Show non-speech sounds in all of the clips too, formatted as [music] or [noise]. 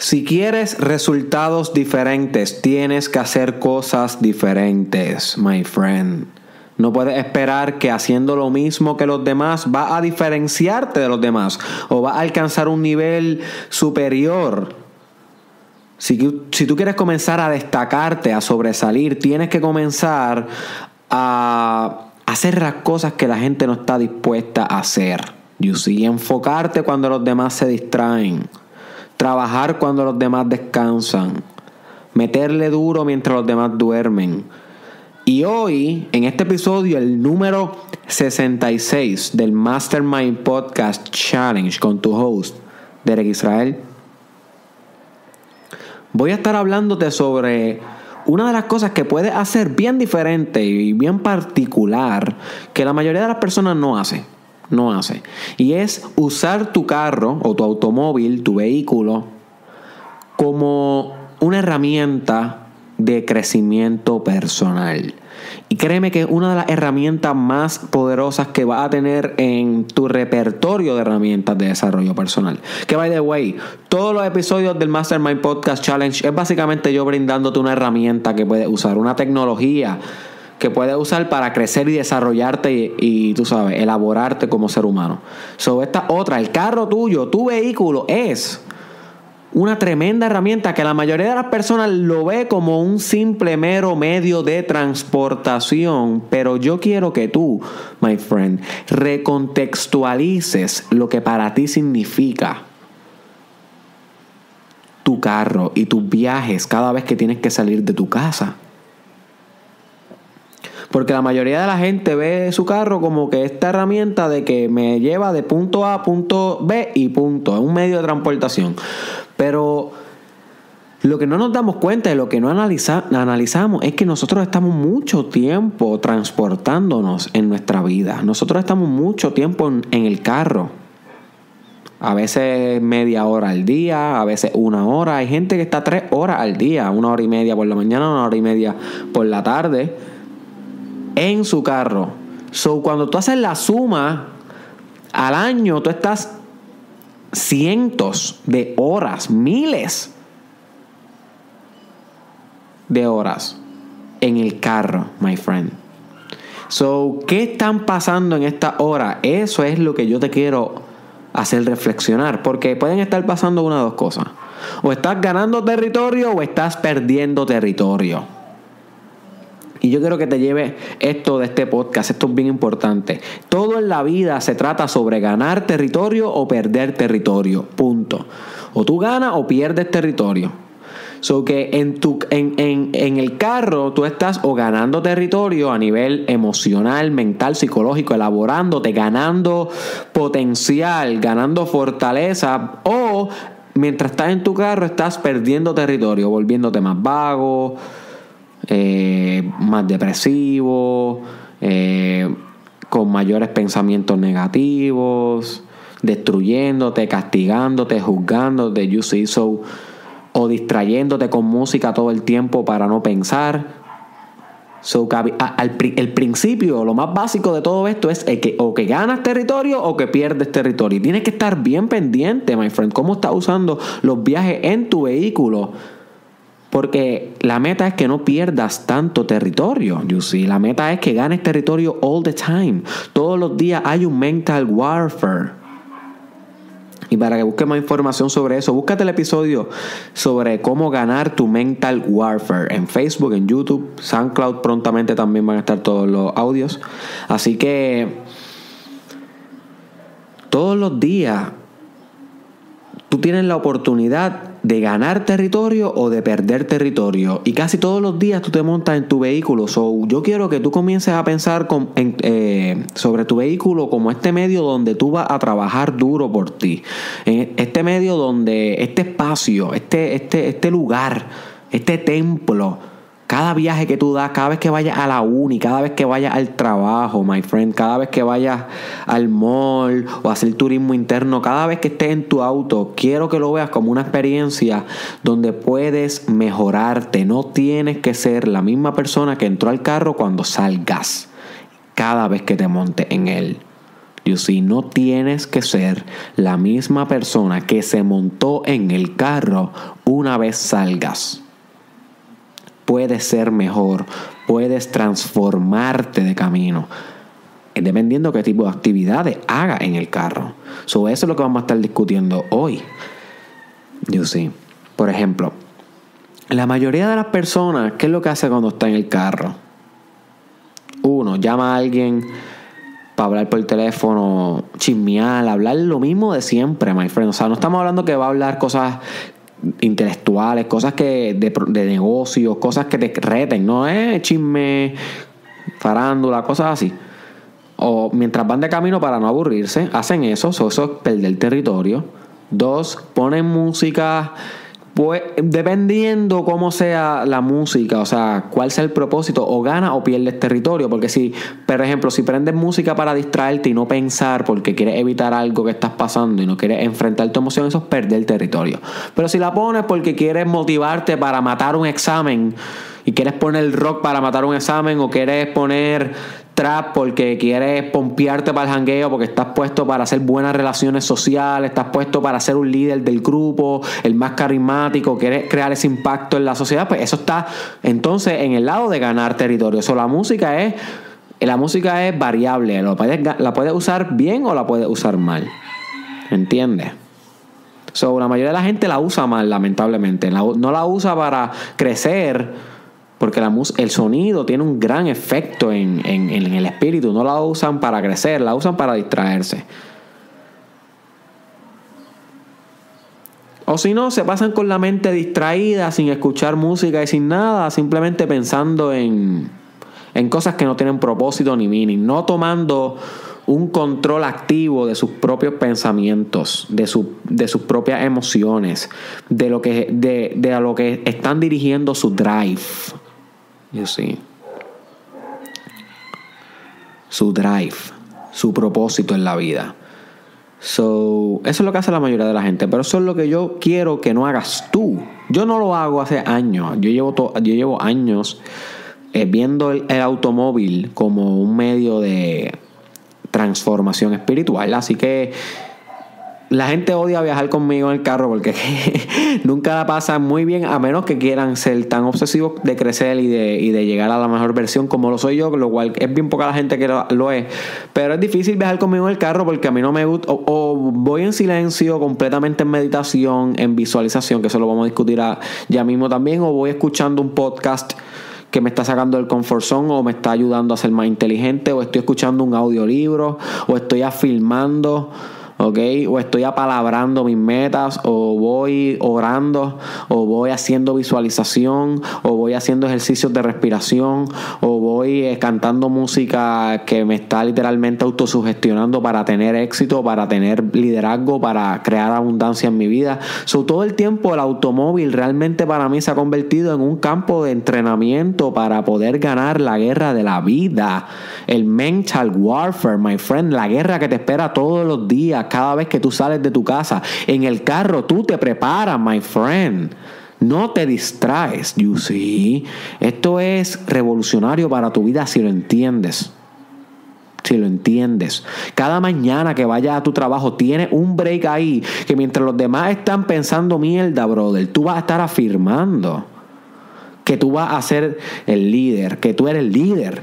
Si quieres resultados diferentes, tienes que hacer cosas diferentes, my friend. No puedes esperar que haciendo lo mismo que los demás va a diferenciarte de los demás o va a alcanzar un nivel superior. Si, si tú quieres comenzar a destacarte, a sobresalir, tienes que comenzar a hacer las cosas que la gente no está dispuesta a hacer. You see? Enfocarte cuando los demás se distraen. Trabajar cuando los demás descansan. Meterle duro mientras los demás duermen. Y hoy, en este episodio, el número 66 del Mastermind Podcast Challenge con tu host, Derek Israel, voy a estar hablándote sobre una de las cosas que puedes hacer bien diferente y bien particular que la mayoría de las personas no hace. No hace. Y es usar tu carro o tu automóvil, tu vehículo, como una herramienta de crecimiento personal. Y créeme que es una de las herramientas más poderosas que vas a tener en tu repertorio de herramientas de desarrollo personal. Que by the way, todos los episodios del Mastermind Podcast Challenge es básicamente yo brindándote una herramienta que puedes usar, una tecnología que puedes usar para crecer y desarrollarte y, tú sabes, elaborarte como ser humano. So, esta otra, el carro tuyo, tu vehículo es una tremenda herramienta que la mayoría de las personas lo ve como un simple mero medio de transportación, pero yo quiero que tú, my friend, recontextualices lo que para ti significa tu carro y tus viajes cada vez que tienes que salir de tu casa. Porque la mayoría de la gente ve su carro como que esta herramienta de que me lleva de punto A a punto B y punto. Es un medio de transportación. Pero lo que no nos damos cuenta y lo que no analizamos es que nosotros estamos mucho tiempo transportándonos en nuestra vida. Nosotros estamos mucho tiempo en, en el carro. A veces media hora al día, a veces una hora. Hay gente que está tres horas al día, una hora y media por la mañana, una hora y media por la tarde, en su carro. So, cuando tú haces la suma al año, tú estás cientos de horas, miles de horas en el carro, my friend. So, ¿qué están pasando en esta hora? Eso es lo que yo te quiero hacer reflexionar, porque pueden estar pasando una de dos cosas. O estás ganando territorio o estás perdiendo territorio. Y yo quiero que te lleve esto de este podcast, esto es bien importante. Todo en la vida se trata sobre ganar territorio o perder territorio, punto. O tú ganas o pierdes territorio. So que en, tu, en, en, en, el carro tú estás o ganando territorio a nivel emocional, mental, psicológico, elaborándote, ganando potencial, ganando fortaleza, o mientras estás en tu carro estás perdiendo territorio, volviéndote más vago, eh, más depresivo, eh, con mayores pensamientos negativos, destruyéndote, castigándote, juzgándote, you see, so, o distrayéndote con música todo el tiempo para no pensar. So, el principio, lo más básico de todo esto es que o que ganas territorio o que pierdes territorio. Y tienes que estar bien pendiente, my friend, cómo estás usando los viajes en tu vehículo porque la meta es que no pierdas tanto territorio, you see. La meta es que ganes territorio all the time. Todos los días hay un mental warfare. Y para que busques más información sobre eso, búscate el episodio sobre cómo ganar tu mental warfare en Facebook, en YouTube, SoundCloud. Prontamente también van a estar todos los audios. Así que todos los días tú tienes la oportunidad de ganar territorio o de perder territorio. Y casi todos los días tú te montas en tu vehículo. So, yo quiero que tú comiences a pensar eh, sobre tu vehículo como este medio donde tú vas a trabajar duro por ti. este medio donde este espacio, este, este, este lugar, este templo cada viaje que tú das, cada vez que vayas a la uni, cada vez que vayas al trabajo, my friend, cada vez que vayas al mall o a hacer turismo interno, cada vez que estés en tu auto, quiero que lo veas como una experiencia donde puedes mejorarte. No tienes que ser la misma persona que entró al carro cuando salgas, cada vez que te montes en él. You see, no tienes que ser la misma persona que se montó en el carro una vez salgas. Puedes ser mejor, puedes transformarte de camino dependiendo qué tipo de actividades haga en el carro. So, eso es lo que vamos a estar discutiendo hoy. You see. Por ejemplo, la mayoría de las personas, ¿qué es lo que hace cuando está en el carro? Uno, llama a alguien para hablar por teléfono, chismear, hablar lo mismo de siempre, my friend. O sea, no estamos hablando que va a hablar cosas intelectuales, cosas que de, de negocios, cosas que te reten, no es chisme, farándula, cosas así. O mientras van de camino para no aburrirse, hacen eso, eso es perder territorio. Dos, ponen música pues dependiendo cómo sea la música, o sea, cuál sea el propósito, o gana o pierdes territorio. Porque si, por ejemplo, si prendes música para distraerte y no pensar porque quieres evitar algo que estás pasando y no quieres enfrentar tu emoción, eso es perder territorio. Pero si la pones porque quieres motivarte para matar un examen y quieres poner rock para matar un examen o quieres poner trap porque quieres pompearte para el jangueo, porque estás puesto para hacer buenas relaciones sociales, estás puesto para ser un líder del grupo, el más carismático, quieres crear ese impacto en la sociedad, pues eso está entonces en el lado de ganar territorio. Eso la música es la música es variable, la puedes usar bien o la puedes usar mal. ¿Entiendes? So, la mayoría de la gente la usa mal, lamentablemente. no la usa para crecer porque la el sonido tiene un gran efecto en, el espíritu. No la usan para crecer, la usan para distraerse. O si no, se pasan con la mente distraída, sin escuchar música y sin nada, simplemente pensando en, en cosas que no tienen propósito ni meaning, no tomando un control activo de sus propios pensamientos, de, de sus propias emociones, de lo que, de, de a lo que están dirigiendo su drive. Su drive, su propósito en la vida. So, eso es lo que hace la mayoría de la gente, pero eso es lo que yo quiero que no hagas tú. Yo no lo hago hace años. Yo llevo, yo llevo años eh, viendo el automóvil como un medio de transformación espiritual. Así que la gente odia viajar conmigo en el carro porque [laughs] nunca la pasan muy bien a menos que quieran ser tan obsesivos de crecer y de, y de, llegar a la mejor versión como lo soy yo, lo cual es bien poca la gente que lo, es. Pero es difícil viajar conmigo en el carro porque a mí no me gusta, o, voy en silencio, completamente en meditación, en visualización, que eso lo vamos a discutir ya mismo también, o voy escuchando un podcast que me está sacando del comfort zone o me está ayudando a ser más inteligente, o estoy escuchando un audiolibro, o estoy afilmando ¿ok? O estoy apalabrando mis metas, o voy orando, o voy haciendo visualización, o voy haciendo ejercicios de respiración, o voy eh, cantando música que me está literalmente autosugestionando para tener éxito, para tener liderazgo, para crear abundancia en mi vida. So, todo el tiempo el automóvil realmente para mí se ha convertido en un campo de entrenamiento para poder ganar la guerra de la vida. El mental warfare, my friend, la guerra que te espera todos los días cada vez que tú sales de tu casa. En el carro tú te preparas, my friend. No te distraes, you see. Esto es revolucionario para tu vida si lo entiendes. Si lo entiendes. Cada mañana que vayas a tu trabajo, tienes un break ahí que mientras los demás están pensando mierda, brother, tú vas a estar afirmando que tú vas a ser el líder, que tú eres el líder,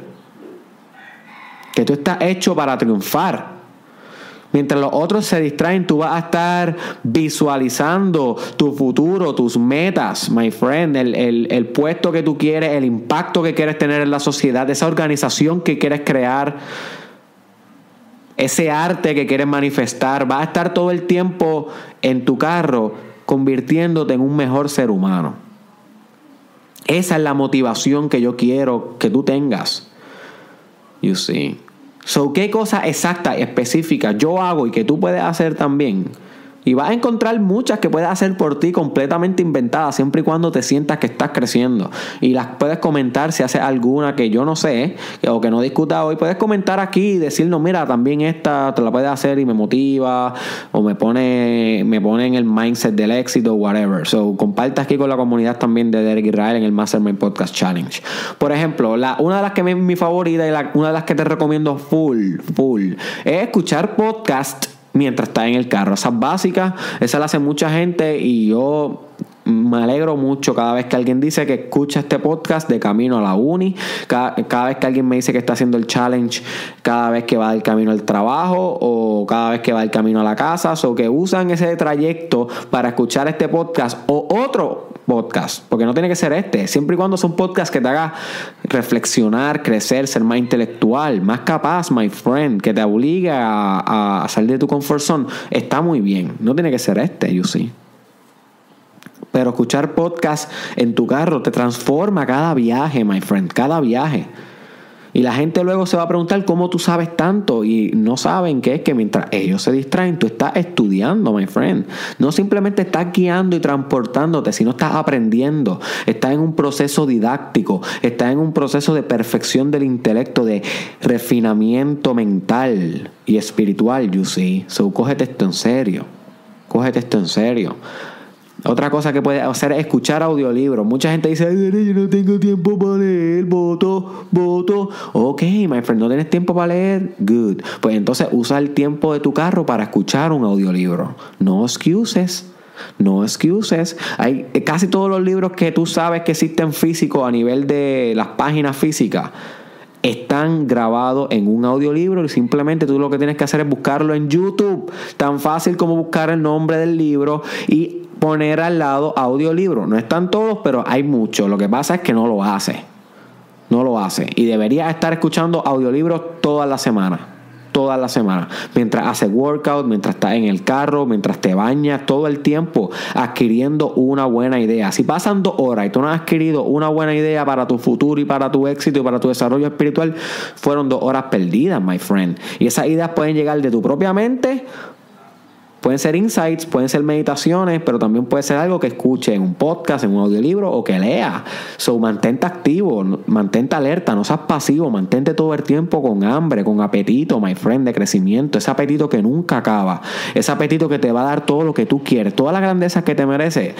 que tú estás hecho para triunfar. Mientras los otros se distraen, tú vas a estar visualizando tu futuro, tus metas, my friend, el, puesto que tú quieres, el impacto que quieres tener en la sociedad, esa organización que quieres crear, ese arte que quieres manifestar. Vas a estar todo el tiempo en tu carro convirtiéndote en un mejor ser humano. Esa es la motivación que yo quiero que tú tengas. You see. So, ¿qué cosa exacta, específica yo hago y que tú puedes hacer también? Y vas a encontrar muchas que puedes hacer por ti completamente inventadas, siempre y cuando te sientas que estás creciendo. Y las puedes comentar si haces alguna que yo no sé o que no discuta hoy. Puedes comentar aquí y decirnos, mira, también esta te la puedes hacer y me motiva o me pone, me pone en el mindset del éxito, whatever. So, comparte aquí con la comunidad también de Derek Israel en el Mastermind Podcast Challenge. Por ejemplo, la, una de las que es mi favorita y la, una de las que te recomiendo full, full, es escuchar podcast mientras está en el carro. Esas básicas, esa la hace mucha gente y yo me alegro mucho cada vez que alguien dice que escucha este podcast de camino a la uni, cada, vez que alguien me dice que está haciendo el challenge, cada vez que va del camino al trabajo o cada vez que va del camino a la casa, o que usan ese trayecto para escuchar este podcast o otro podcast, porque no tiene que ser este, siempre y cuando son podcasts que te haga reflexionar, crecer, ser más intelectual, más capaz, my friend, que te obligue a, a salir de tu comfort zone, está muy bien, no tiene que ser este, you see. Pero escuchar podcast en tu carro te transforma cada viaje, my friend, cada viaje. Y la gente luego se va a preguntar cómo tú sabes tanto y no saben que es que mientras ellos se distraen, tú estás estudiando, my friend. No simplemente estás guiando y transportándote, sino estás aprendiendo. Estás en un proceso didáctico, estás en un proceso de perfección del intelecto, de refinamiento mental y espiritual, you see. So, cógete esto en serio. Cógete esto en serio. Otra cosa que puedes hacer es escuchar audiolibros. Mucha gente dice, yo no tengo tiempo para leer, voto, voto. Ok, my friend, ¿no tienes tiempo para leer? Good. Pues entonces usa el tiempo de tu carro para escuchar un audiolibro. No excuses. No excuses. Hay casi todos los libros que tú sabes que existen físicos a nivel de las páginas físicas están grabados en un audiolibro y simplemente tú lo que tienes que hacer es buscarlo en YouTube. Tan fácil como buscar el nombre del libro y poner al lado audiolibro. No están todos, pero hay muchos. Lo que pasa es que no lo hace. No lo hace. Y debería estar escuchando audiolibros toda la semana toda la semana. Mientras hace workout, mientras estás en el carro, mientras te bañas, todo el tiempo adquiriendo una buena idea. Si pasan dos horas y tú no has adquirido una buena idea para tu futuro y para tu éxito y para tu desarrollo espiritual, fueron dos horas perdidas, my friend. Y esas ideas pueden llegar de tu propia mente Pueden ser insights, pueden ser meditaciones, pero también puede ser algo que escuche en un podcast, en un audiolibro o que lea. So, mantente activo, mantente alerta, no seas pasivo, mantente todo el tiempo con hambre, con apetito, my friend, de crecimiento, ese apetito que nunca acaba, ese apetito que te va a dar todo lo que tú quieres, toda la grandeza que te mereces.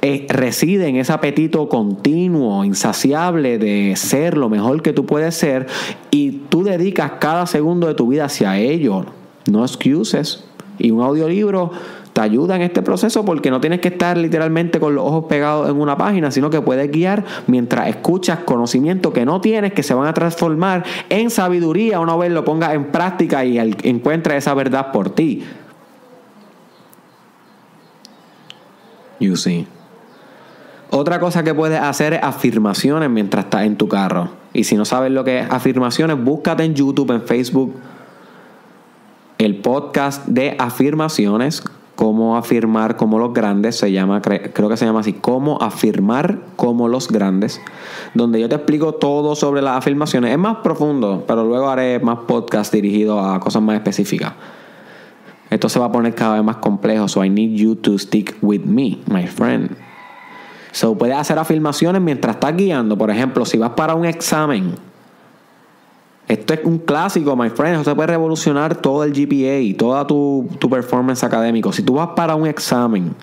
Eh, reside en ese apetito continuo, insaciable de ser lo mejor que tú puedes ser y tú dedicas cada segundo de tu vida hacia ello. No excuses. Y un audiolibro te ayuda en este proceso porque no tienes que estar literalmente con los ojos pegados en una página, sino que puedes guiar mientras escuchas conocimiento que no tienes, que se van a transformar en sabiduría una vez lo pongas en práctica y encuentres esa verdad por ti. You see. Otra cosa que puedes hacer es afirmaciones mientras estás en tu carro. Y si no sabes lo que es afirmaciones, búscate en YouTube, en Facebook, el podcast de afirmaciones, cómo afirmar como los grandes, se llama, creo que se llama así, cómo afirmar como los grandes, donde yo te explico todo sobre las afirmaciones. Es más profundo, pero luego haré más podcast dirigidos a cosas más específicas. Esto se va a poner cada vez más complejo, so I need you to stick with me, my friend. So puedes hacer afirmaciones mientras estás guiando. Por ejemplo, si vas para un examen, esto es un clásico, my friend. Esto puede revolucionar todo el GPA y toda tu, tu performance académico. Si tú vas para un examen,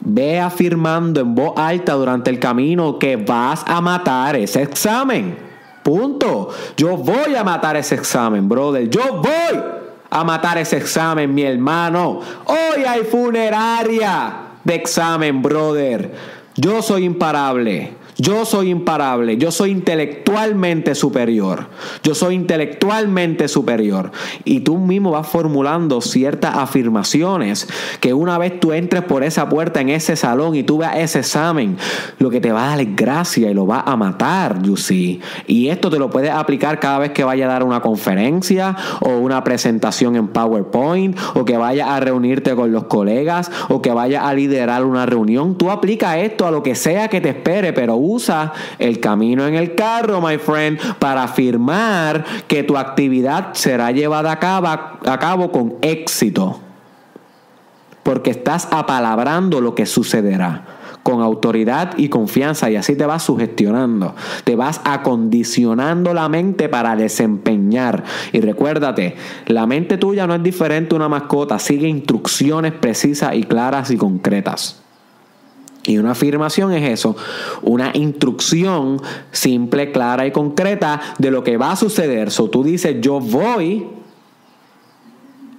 ve afirmando en voz alta durante el camino que vas a matar ese examen. Punto. Yo voy a matar ese examen, brother. Yo voy a matar ese examen, mi hermano. Hoy hay funeraria de examen, brother. Yo soy imparable. Yo soy imparable, yo soy intelectualmente superior, yo soy intelectualmente superior. Y tú mismo vas formulando ciertas afirmaciones que una vez tú entres por esa puerta en ese salón y tú veas ese examen, lo que te va a dar es gracia y lo va a matar, you see. Y esto te lo puedes aplicar cada vez que vaya a dar una conferencia o una presentación en PowerPoint o que vaya a reunirte con los colegas o que vaya a liderar una reunión. Tú aplica esto a lo que sea que te espere, pero usa el camino en el carro, my friend, para afirmar que tu actividad será llevada a cabo, a cabo con éxito. porque estás apalabrando lo que sucederá con autoridad y confianza y así te vas sugestionando, te vas acondicionando la mente para desempeñar. Y recuérdate, la mente tuya no es diferente a una mascota, sigue instrucciones precisas y claras y concretas. Y una afirmación es eso, una instrucción simple, clara y concreta de lo que va a suceder. So tú dices, yo voy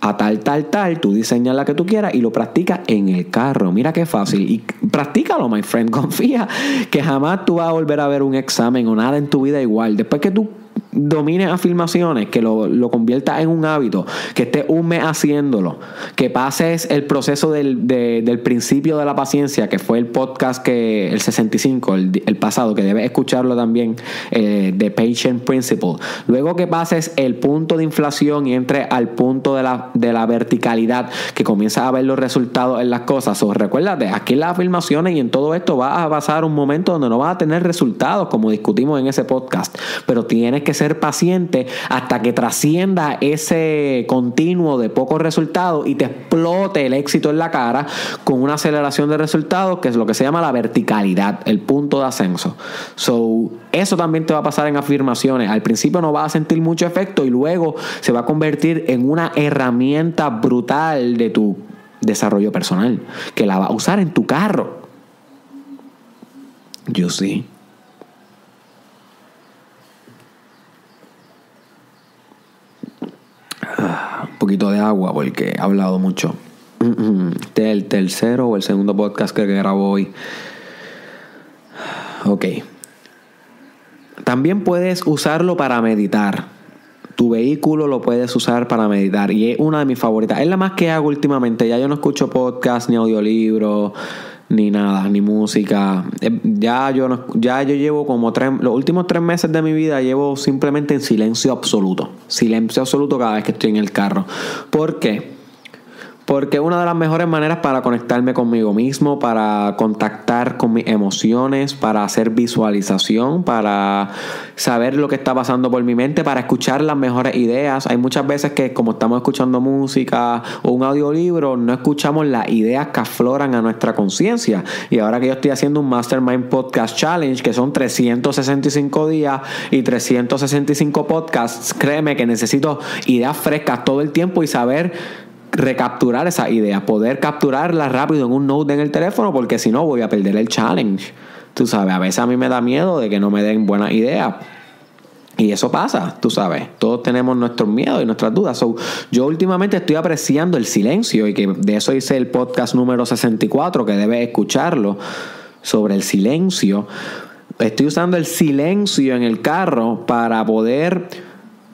a tal, tal, tal, tú diseñas la que tú quieras y lo practicas en el carro. Mira qué fácil. Y practícalo, my friend. [laughs] Confía que jamás tú vas a volver a ver un examen o nada en tu vida igual. Después que tú domines afirmaciones, que lo, lo conviertas en un hábito, que estés un mes haciéndolo, que pases el proceso del, del, principio de la paciencia, que fue el podcast que el 65, el, el pasado, que debes escucharlo también, eh, de Patient Principle. Luego que pases el punto de inflación y entre al punto de la, de la verticalidad, que comienzas a ver los resultados en las cosas. O recuérdate, aquí las afirmaciones y en todo esto vas a pasar un momento donde no vas a tener resultados, como discutimos en ese podcast, pero tienes que ser paciente hasta que trascienda ese continuo de pocos resultados y te explote el éxito en la cara con una aceleración de resultados que es lo que se llama la verticalidad, el punto de ascenso. So, eso también te va a pasar en afirmaciones. Al principio no vas a sentir mucho efecto y luego se va a convertir en una herramienta brutal de tu desarrollo personal que la va a usar en tu carro. Yo sí. Poquito de agua porque he hablado mucho. Este es el tercero o el segundo podcast que grabo hoy. Ok. También puedes usarlo para meditar. Tu vehículo lo puedes usar para meditar y es una de mis favoritas. Es la más que hago últimamente. Ya yo no escucho podcast ni audiolibros ni nada, ni música. Eh, ya yo no, ya yo llevo como tres, los últimos tres meses de mi vida llevo simplemente en silencio absoluto. Silencio absoluto cada vez que estoy en el carro. ¿Por qué? Porque una de las mejores maneras para conectarme conmigo mismo, para contactar con mis emociones, para hacer visualización, para saber lo que está pasando por mi mente, para escuchar las mejores ideas. Hay muchas veces que como estamos escuchando música o un audiolibro, no escuchamos las ideas que afloran a nuestra conciencia. Y ahora que yo estoy haciendo un Mastermind Podcast Challenge, que son 365 días y 365 podcasts, créeme que necesito ideas frescas todo el tiempo y saber recapturar esa idea, poder capturarla rápido en un note en el teléfono, porque si no voy a perder el challenge. Tú sabes, a veces a mí me da miedo de que no me den buenas ideas. Y eso pasa, tú sabes. Todos tenemos nuestros miedos y nuestras dudas. yo últimamente estoy apreciando el silencio y que de eso hice el podcast número 64, que debes escucharlo, sobre el silencio. Estoy usando el silencio en el carro para poder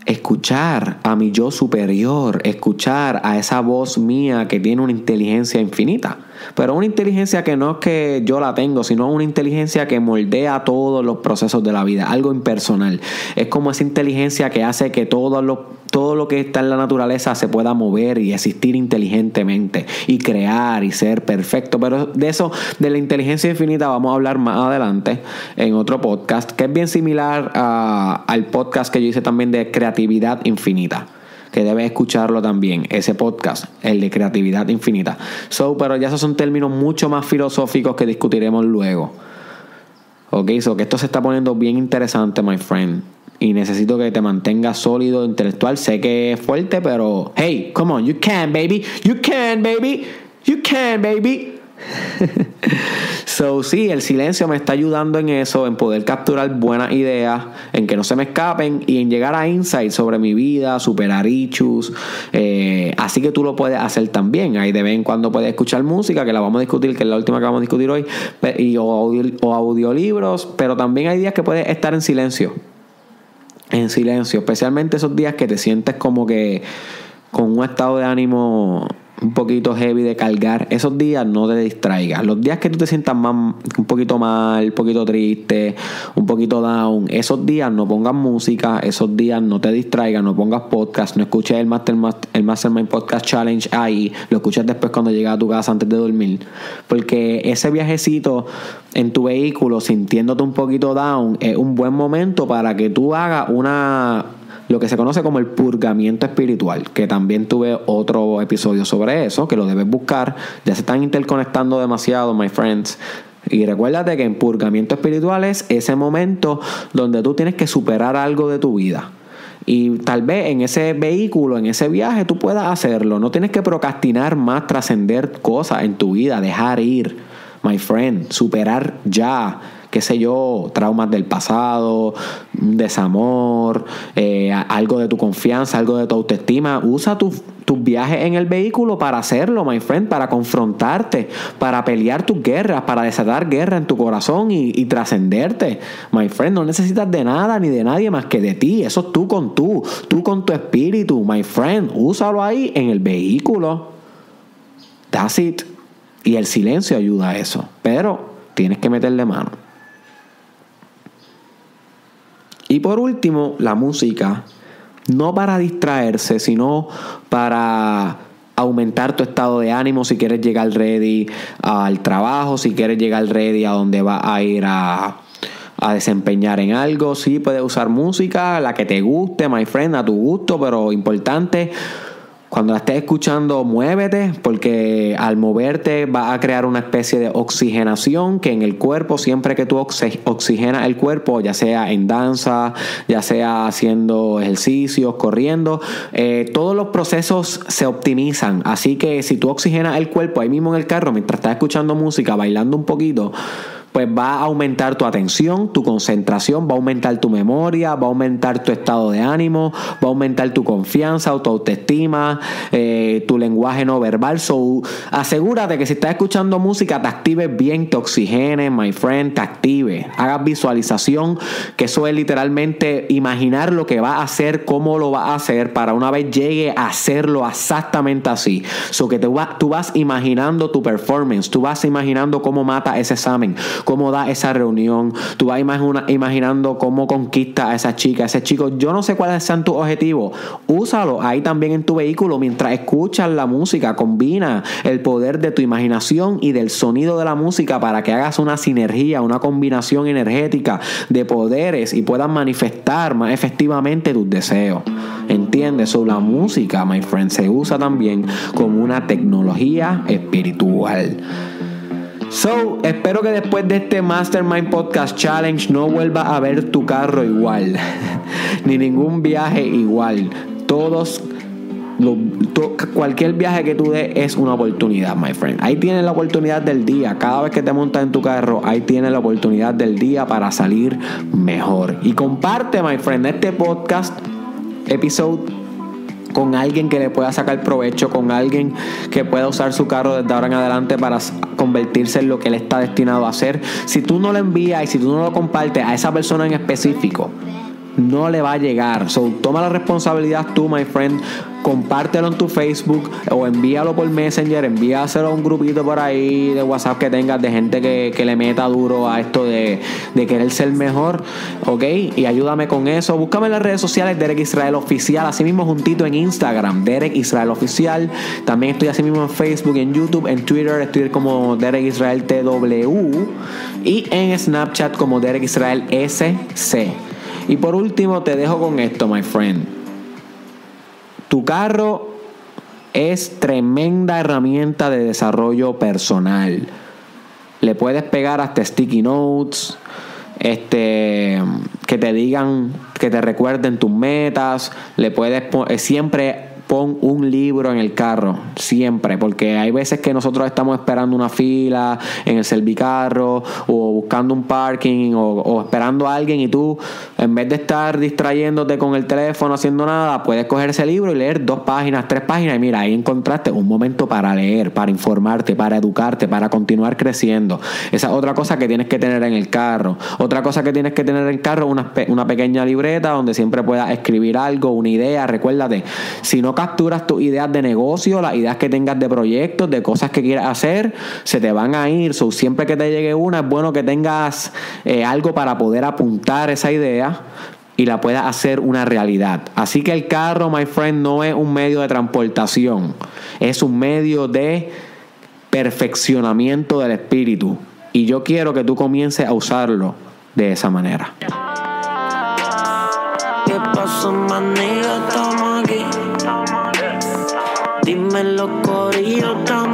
escuchar a mi yo superior, escuchar a esa voz mía que tiene una inteligencia infinita. Pero una inteligencia que no es que yo la tengo, sino una inteligencia que moldea todos los procesos de la vida, algo impersonal. Es como esa inteligencia que hace que todo lo, todo lo que está en la naturaleza se pueda mover y existir inteligentemente y crear y ser perfecto. Pero de eso, de la inteligencia infinita, vamos a hablar más adelante en otro podcast, que es bien similar al podcast que yo hice también de creatividad infinita que debes escucharlo también, ese podcast, el de creatividad infinita. So, pero ya esos son términos mucho más filosóficos que discutiremos luego. Ok, so que esto se está poniendo bien interesante, my friend. Y necesito que te mantengas sólido, intelectual. Sé que es fuerte, pero hey, come on, you can, baby. You can, baby. You can, baby. [laughs] so, sí, el silencio me está ayudando en eso, en poder capturar buenas ideas, en que no se me escapen y en llegar a insights sobre mi vida, superar issues. Eh, así que tú lo puedes hacer también. Ahí de vez en cuando puedes escuchar música, que la vamos a discutir, que es la última que vamos a discutir hoy, y, o, o audiolibros, pero también hay días que puedes estar en silencio. En silencio, especialmente esos días que te sientes como que con un estado de ánimo un poquito heavy de cargar, esos días no te distraigas. Los días que tú te sientas más, un poquito mal, un poquito triste, un poquito down, esos días no pongas música, esos días no te distraigas, no pongas podcast, no escuches el, Master, el Mastermind Podcast Challenge ahí, lo escuches después cuando llegas a tu casa antes de dormir. Porque ese viajecito en tu vehículo, sintiéndote un poquito down, es un buen momento para que tú hagas una lo que se conoce como el purgamiento espiritual, que también tuve otro episodio sobre eso, que lo debes buscar. Ya se están interconectando demasiado, my friends. Y recuérdate que en purgamiento espiritual es ese momento donde tú tienes que superar algo de tu vida. Y tal vez en ese vehículo, en ese viaje, tú puedas hacerlo. No tienes que procrastinar más, trascender cosas en tu vida, dejar ir, my friend, superar ya qué sé yo, traumas del pasado, desamor, eh, algo de tu confianza, algo de tu autoestima. Usa tus viajes en el vehículo para hacerlo, my friend, para confrontarte, para pelear tus guerras, para desatar guerra en tu corazón y, y trascenderte. My friend, no necesitas de nada ni de nadie más que de ti. Eso es tú con tú, tú con tu espíritu, my friend. Úsalo ahí en el vehículo. That's it. Y el silencio ayuda a eso. Pero tienes que meterle mano. Y por último, la música, no para distraerse, sino para aumentar tu estado de ánimo si quieres llegar ready al trabajo, si quieres llegar ready a donde vas a ir a, a desempeñar en algo. Sí, puedes usar música, la que te guste, my friend, a tu gusto, pero importante cuando la estés escuchando, muévete, porque al moverte va a crear una especie de oxigenación que en el cuerpo, siempre que tú oxigenas el cuerpo, ya sea en danza, ya sea haciendo ejercicios, corriendo, eh, todos los procesos se optimizan. Así que si tú oxigenas el cuerpo ahí mismo en el carro, mientras estás escuchando música, bailando un poquito, pues va a aumentar tu atención, tu concentración, va a aumentar tu memoria, va a aumentar tu estado de ánimo, va a aumentar tu confianza, tu autoestima, eh, tu lenguaje no verbal. So, asegúrate que si estás escuchando música, te actives bien, te oxigenes, my friend, te active. Hagas visualización, que eso es literalmente imaginar lo que va a hacer, cómo lo va a hacer, para una vez llegue a hacerlo exactamente así. So que tú vas imaginando tu performance, tú vas imaginando cómo mata ese examen cómo da esa reunión, tú vas imaginando cómo conquista a esa chica, a ese chico. Yo no sé cuáles sean tus objetivos. Úsalo ahí también en tu vehículo mientras escuchas la música. Combina el poder de tu imaginación y del sonido de la música para que hagas una sinergia, una combinación energética de poderes y puedas manifestar más efectivamente tus deseos. ¿Entiendes? So, la música, my friend, se usa también como una tecnología espiritual. So, espero que después de este Mastermind Podcast Challenge no vuelva a ver tu carro igual, [laughs] ni ningún viaje igual. Todos cualquier viaje que tú des es una oportunidad, my friend. Ahí tienes la oportunidad del día. Cada vez que te montas en tu carro, ahí tienes la oportunidad del día para salir mejor. Y comparte, my friend, este podcast, episode con alguien que le pueda sacar provecho, con alguien que pueda usar su carro desde ahora en adelante para convertirse en lo que él está destinado a hacer. Si tú no lo envías y si tú no lo compartes a esa persona en específico, no le va a llegar. So, toma la responsabilidad tú, my friend compártelo en tu Facebook o envíalo por Messenger, envíaselo a un grupito por ahí de WhatsApp que tengas de gente que, le meta duro a esto de, querer ser mejor, ¿ok? Y ayúdame con eso. Búscame en las redes sociales Derek Israel Oficial, así mismo juntito en Instagram, Derek Israel Oficial. También estoy así mismo en Facebook, en YouTube, en Twitter, estoy como Derek Israel TW y en Snapchat como Derek Israel SC. Y por último te dejo con esto, my friend. Tu carro es tremenda herramienta de desarrollo personal. Le puedes pegar hasta sticky notes, este, que te digan, que te recuerden tus metas. Le puedes siempre pon un libro en el carro, siempre, porque hay veces que nosotros estamos esperando una fila en el servicarro o buscando un parking o, esperando a alguien y tú, en vez de estar distrayéndote con el teléfono haciendo nada, puedes coger ese libro y leer dos páginas, tres páginas y mira, ahí encontraste un momento para leer, para informarte, para educarte, para continuar creciendo. Esa es otra cosa que tienes que tener en el carro. Otra cosa que tienes que tener en el carro, una, una pequeña libreta donde siempre puedas escribir algo, una idea. Recuérdate, si no capturas tus ideas de negocio, las ideas que tengas de proyectos, de cosas que quieras hacer, se te van a ir. So, siempre que te llegue una, es bueno que tengas eh, algo para poder apuntar esa idea y la puedas hacer una realidad. Así que el carro, my friend, no es un medio de transportación, es un medio de perfeccionamiento del espíritu. Y yo quiero que tú comiences a usarlo de esa manera. pasó, maniga, estamos